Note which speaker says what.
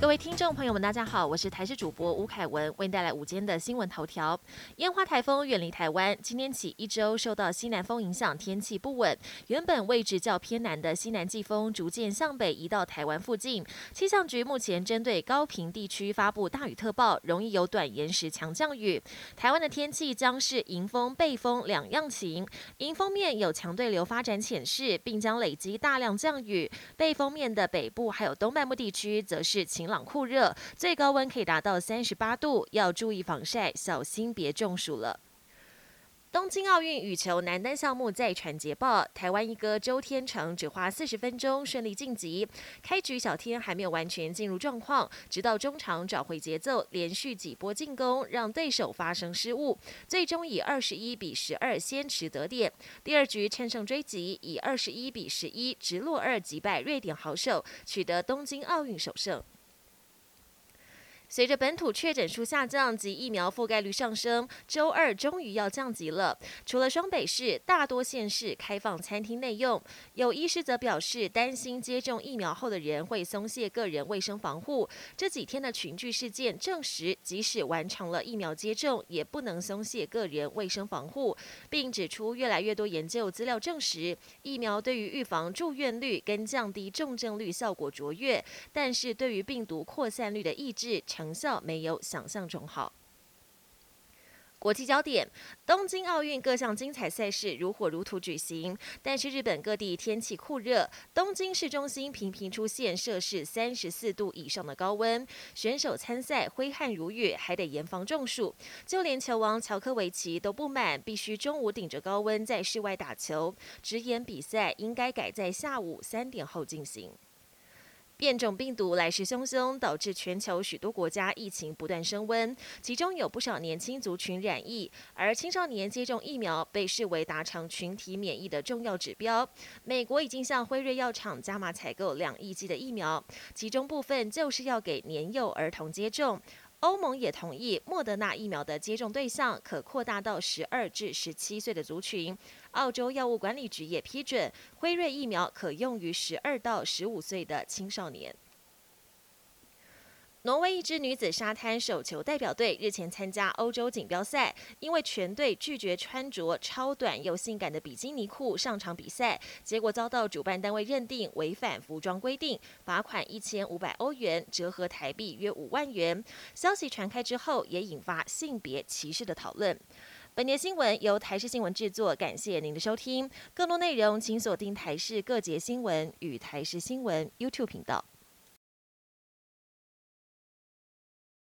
Speaker 1: 各位听众朋友们，大家好，我是台视主播吴凯文，为您带来午间的新闻头条。烟花台风远离台湾，今天起一周受到西南风影响，天气不稳。原本位置较偏南的西南季风逐渐向北移到台湾附近。气象局目前针对高频地区发布大雨特报，容易有短延时强降雨。台湾的天气将是迎风背风两样情。迎风面有强对流发展潜势，并将累积大量降雨；背风面的北部还有东半部地区则是晴朗。酷热，最高温可以达到三十八度，要注意防晒，小心别中暑了。东京奥运羽球男单项目再传捷报，台湾一哥周天成只花四十分钟顺利晋级。开局小天还没有完全进入状况，直到中场找回节奏，连续几波进攻让对手发生失误，最终以二十一比十二先持得点。第二局趁胜追击，以二十一比十一直落二击败瑞典好手，取得东京奥运首胜。随着本土确诊数下降及疫苗覆盖率上升，周二终于要降级了。除了双北市，大多县市开放餐厅内用。有医师则表示，担心接种疫苗后的人会松懈个人卫生防护。这几天的群聚事件证实，即使完成了疫苗接种，也不能松懈个人卫生防护，并指出越来越多研究资料证实，疫苗对于预防住院率跟降低重症率效果卓越，但是对于病毒扩散率的抑制。成效没有想象中好。国际焦点：东京奥运各项精彩赛事如火如荼举行，但是日本各地天气酷热，东京市中心频频出现摄氏三十四度以上的高温，选手参赛挥汗如雨，还得严防中暑。就连球王乔科维奇都不满，必须中午顶着高温在室外打球，直言比赛应该改在下午三点后进行。变种病毒来势汹汹，导致全球许多国家疫情不断升温，其中有不少年轻族群染疫，而青少年接种疫苗被视为达成群体免疫的重要指标。美国已经向辉瑞药厂加码采购两亿剂的疫苗，其中部分就是要给年幼儿童接种。欧盟也同意，莫德纳疫苗的接种对象可扩大到十二至十七岁的族群。澳洲药物管理局也批准，辉瑞疫苗可用于十二到十五岁的青少年。挪威一支女子沙滩手球代表队日前参加欧洲锦标赛，因为全队拒绝穿着超短又性感的比基尼裤上场比赛，结果遭到主办单位认定违反服装规定，罚款一千五百欧元，折合台币约五万元。消息传开之后，也引发性别歧视的讨论。本节新闻由台视新闻制作，感谢您的收听。更多内容请锁定台视各节新闻与台视新闻 YouTube 频道。